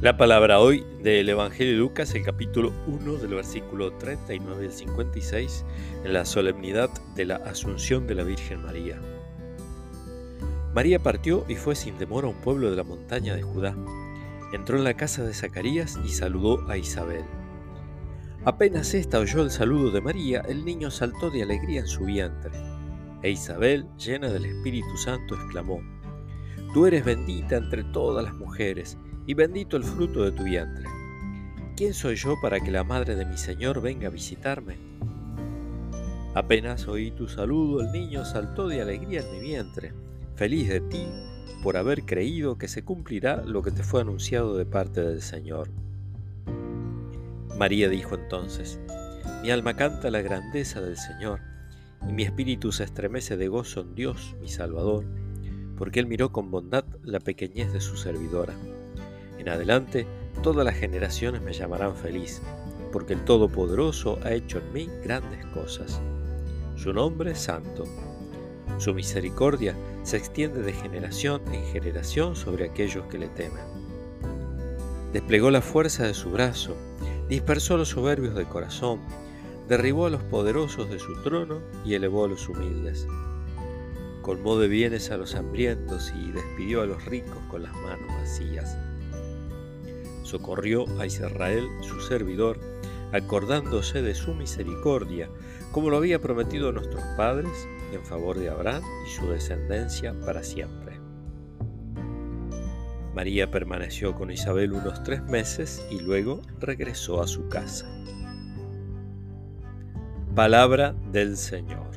La palabra hoy del Evangelio de Lucas, el capítulo 1 del versículo 39 al 56, en la solemnidad de la Asunción de la Virgen María. María partió y fue sin demora a un pueblo de la montaña de Judá. Entró en la casa de Zacarías y saludó a Isabel. Apenas ésta oyó el saludo de María, el niño saltó de alegría en su vientre. E Isabel, llena del Espíritu Santo, exclamó, Tú eres bendita entre todas las mujeres, y bendito el fruto de tu vientre. ¿Quién soy yo para que la madre de mi Señor venga a visitarme? Apenas oí tu saludo, el niño saltó de alegría en mi vientre, feliz de ti por haber creído que se cumplirá lo que te fue anunciado de parte del Señor. María dijo entonces, mi alma canta la grandeza del Señor, y mi espíritu se estremece de gozo en Dios, mi Salvador, porque Él miró con bondad la pequeñez de su servidora. Adelante, todas las generaciones me llamarán feliz, porque el Todopoderoso ha hecho en mí grandes cosas. Su nombre es santo. Su misericordia se extiende de generación en generación sobre aquellos que le temen. Desplegó la fuerza de su brazo, dispersó a los soberbios de corazón, derribó a los poderosos de su trono y elevó a los humildes. Colmó de bienes a los hambrientos y despidió a los ricos con las manos vacías socorrió a Israel, su servidor, acordándose de su misericordia, como lo había prometido a nuestros padres, en favor de Abraham y su descendencia para siempre. María permaneció con Isabel unos tres meses y luego regresó a su casa. Palabra del Señor.